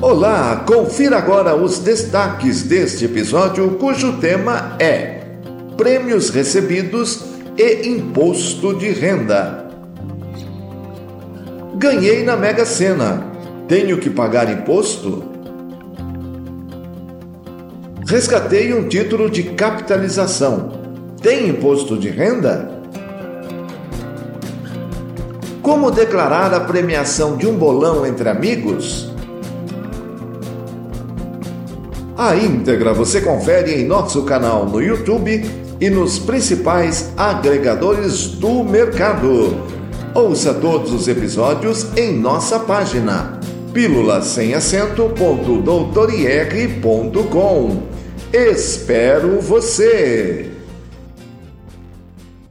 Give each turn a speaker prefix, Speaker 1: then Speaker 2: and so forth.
Speaker 1: Olá, confira agora os destaques deste episódio, cujo tema é Prêmios recebidos e imposto de renda. Ganhei na Mega Sena. Tenho que pagar imposto? Resgatei um título de capitalização. Tem imposto de renda? Como declarar a premiação de um bolão entre amigos? A íntegra você confere em nosso canal no YouTube e nos principais agregadores do mercado. Ouça todos os episódios em nossa página pílula sem. Espero você!